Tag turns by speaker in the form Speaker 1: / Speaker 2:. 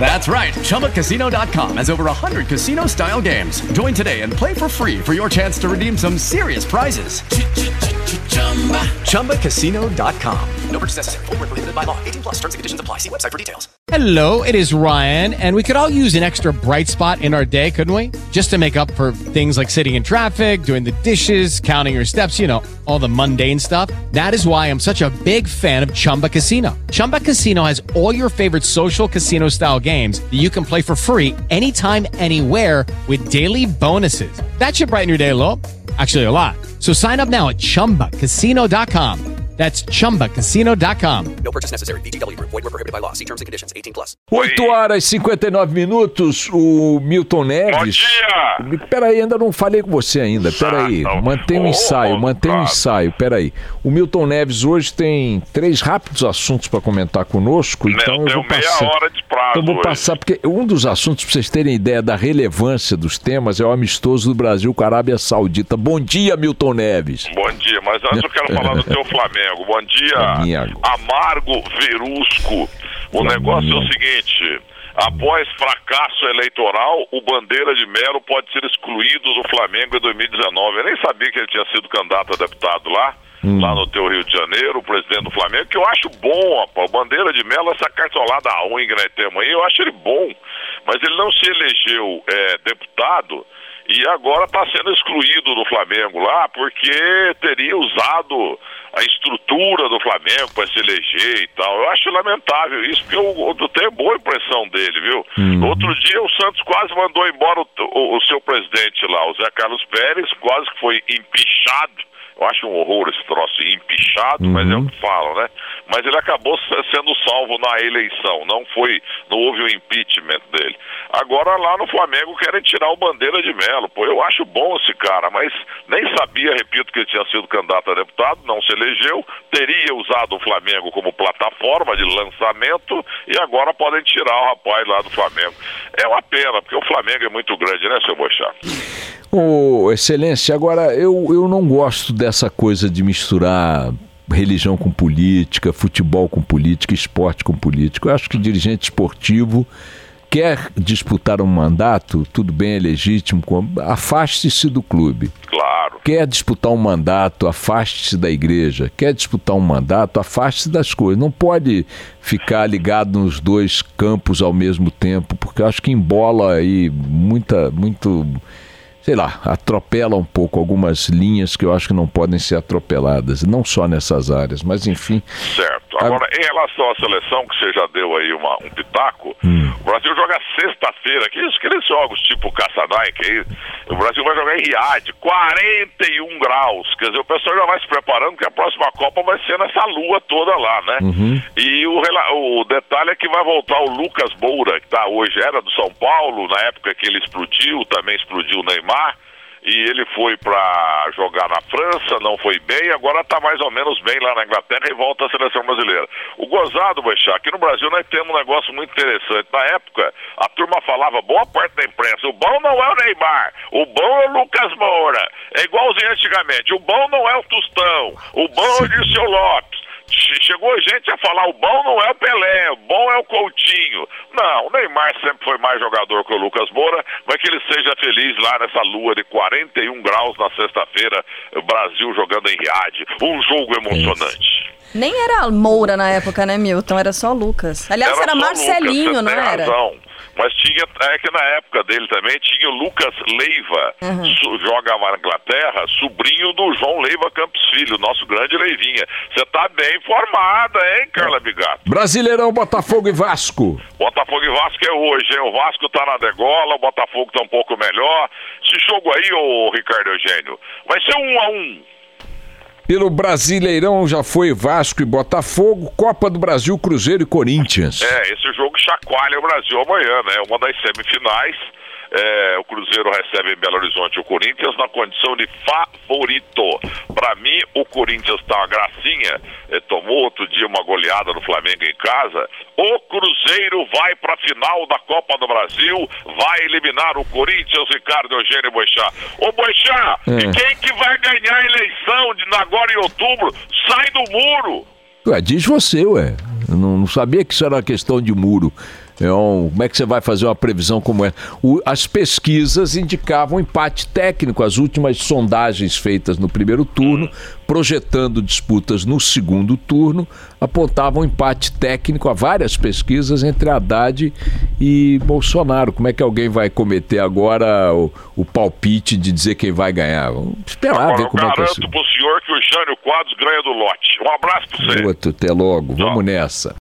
Speaker 1: That's right. ChumbaCasino.com has over 100 casino style games. Join today and play for free for your chance to redeem some serious prizes. ChumbaCasino.com. No purchase necessary. Full prohibited by law. 18 plus terms and conditions apply. See website for details.
Speaker 2: Hello, it is Ryan, and we could all use an extra bright spot in our day, couldn't we? Just to make up for things like sitting in traffic, doing the dishes, counting your steps, you know, all the mundane stuff. That is why I'm such a big fan of Chumba Casino. Chumba Casino has all your favorite social casino style games that you can play for free anytime, anywhere with daily bonuses. That should brighten your day a little. Actually, a lot. So sign up now at chumbacasino.com. That's chumbacasino.com.
Speaker 3: No purchase necessary. VGW Group. Void were prohibited by law. See terms and conditions. 18 plus.
Speaker 4: 8 horas e 59 minutos. O Milton Neves.
Speaker 5: Bom dia!
Speaker 4: Peraí, ainda não falei com você ainda. Peraí.
Speaker 5: Ah, não.
Speaker 4: Mantém o
Speaker 5: Oh,
Speaker 4: ensaio, mantém o
Speaker 5: claro.
Speaker 4: ensaio. Peraí. O Milton Neves hoje tem três rápidos assuntos para comentar conosco. Então eu
Speaker 5: Tenho
Speaker 4: vou
Speaker 5: meia
Speaker 4: passar.
Speaker 5: hora de prazo
Speaker 4: Então eu vou
Speaker 5: hoje.
Speaker 4: passar, porque um dos assuntos, para vocês terem ideia da relevância dos temas, é o amistoso do Brasil com a Arábia Saudita. Bom dia, Milton Neves.
Speaker 5: Bom dia, mas antes eu quero falar do teu Flamengo. Bom dia,
Speaker 4: Flamengo.
Speaker 5: Amargo Verusco. O negócio é o seguinte. Após fracasso eleitoral, o Bandeira de Melo pode ser excluído do Flamengo em 2019. Eu nem sabia que ele tinha sido candidato a deputado lá, lá no teu Rio de Janeiro, o presidente do Flamengo, que eu acho bom, rapaz. O Bandeira de Melo, essa cartolada ruim que nós temos aí, eu acho ele bom. Mas ele não se elegeu é, deputado e agora está sendo excluído do Flamengo lá porque teria usado a estrutura do Flamengo para se eleger e tal. Eu acho lamentável isso, porque eu, eu tenho boa impressão dele, viu? Outro dia o Santos quase mandou embora o, o- o seu presidente lá, o Zé Carlos Pérez, quase que foi empichado. Eu acho um horror esse troço, empichado, mas é o que falam, né? Mas ele acabou se- sendo salvo na eleição, não foi, não houve o impeachment dele. Agora lá no Flamengo querem tirar o Bandeira de Melo. Pô, eu acho bom esse cara, mas nem sabia, repito, que ele tinha sido candidato a deputado, não se elegeu, teria usado o Flamengo como plataforma de lançamento e agora podem tirar o rapaz lá do Flamengo. É uma pena, porque o Flamengo é muito grande, né, seu Bochá?
Speaker 4: Ô, excelência, agora eu, eu não gosto dessa coisa de misturar religião com política, futebol com política, esporte com política. Eu acho que o dirigente esportivo quer disputar um mandato, tudo bem, é legítimo, afaste-se do clube.
Speaker 5: Claro.
Speaker 4: Quer disputar um mandato, afaste-se da igreja. Quer disputar um mandato, afaste-se das coisas. Não pode ficar ligado nos dois campos ao mesmo tempo, porque eu acho que embola aí muita, muito, sei lá, atropela um pouco algumas linhas que eu acho que não podem ser atropeladas, não só nessas áreas, mas enfim.
Speaker 5: Certo. Agora, em relação à seleção, que você já deu aí uma, um pitaco,
Speaker 4: Hum.
Speaker 5: o Brasil joga sexta-feira, que isso, aqueles jogos tipo Caçanai, que aí, o Brasil vai jogar em Riad, 41 graus. Quer dizer, o pessoal já vai se preparando, que a próxima Copa vai ser nessa lua toda lá, né? E o, o detalhe é que vai voltar o Lucas Moura, que tá hoje, era do São Paulo, na época que ele explodiu, também explodiu o Neymar e ele foi para jogar na França, não foi bem, agora está mais ou menos bem lá na Inglaterra e volta à seleção brasileira. O gozado, Boixá, aqui no Brasil nós temos um negócio muito interessante. Na época, a turma falava, boa parte da imprensa, o bom não é o Neymar, o bom é o Lucas Moura. É igualzinho antigamente, o bom não é o Tostão, o bom é o Dirceu Lopes. Che- Chegou gente a falar, o bom não é o Pelé, o bom é o Coutinho. Não, o Neymar sempre foi mais jogador que o Lucas Moura, mas que ele seja feliz lá nessa lua de 41 graus na sexta-feira, o Brasil jogando em Riad. Um jogo emocionante.
Speaker 6: Nem era Moura na época, né, Milton? Era só Lucas. Aliás, era,
Speaker 5: só
Speaker 6: Marcelinho,
Speaker 5: Lucas,
Speaker 6: não era?
Speaker 5: Razão. Mas tinha, é que na época dele também tinha o Lucas Leiva,
Speaker 6: Uhum.
Speaker 5: su- jogava na Inglaterra, sobrinho do João Leiva Campos Filho, nosso grande Leivinha. Você tá bem informada, hein, Carla Bigato?
Speaker 4: Brasileirão, Botafogo e Vasco.
Speaker 5: Botafogo e Vasco é hoje, hein? O Vasco tá na degola, o Botafogo tá um pouco melhor. Esse jogo aí, ô Ricardo Eugênio, vai ser um a um.
Speaker 4: Pelo Brasileirão já foi Vasco e Botafogo, Copa do Brasil, Cruzeiro e Corinthians.
Speaker 5: É, esse jogo chacoalha o Brasil amanhã, né? Uma das semifinais. É, o Cruzeiro recebe em Belo Horizonte o Corinthians na condição de favorito. Para mim, o Corinthians tá uma gracinha, é, tomou outro dia uma goleada no Flamengo em casa. O Cruzeiro vai para a final da Copa do Brasil, vai eliminar o Corinthians, Ricardo Eugênio Boixá. Ô Boixá,
Speaker 4: É.
Speaker 5: e quem que vai ganhar a eleição de agora em outubro? Sai do muro!
Speaker 4: Ué, diz você, ué. Não, não sabia que isso era uma questão de muro. É um- como é que você vai fazer uma previsão como essa? O- as pesquisas indicavam empate técnico. As últimas sondagens feitas no primeiro turno, projetando disputas no segundo turno, apontavam empate técnico a várias pesquisas entre Haddad e Bolsonaro. Como é que alguém vai cometer agora o, o palpite de dizer quem vai ganhar? Vamos esperar
Speaker 5: Agora
Speaker 4: ver como é que vai
Speaker 5: garanto
Speaker 4: ser.
Speaker 5: pro senhor que o Jânio Quadros ganha do lote. Um abraço pra você.
Speaker 4: Outro, até logo. Vamos nessa.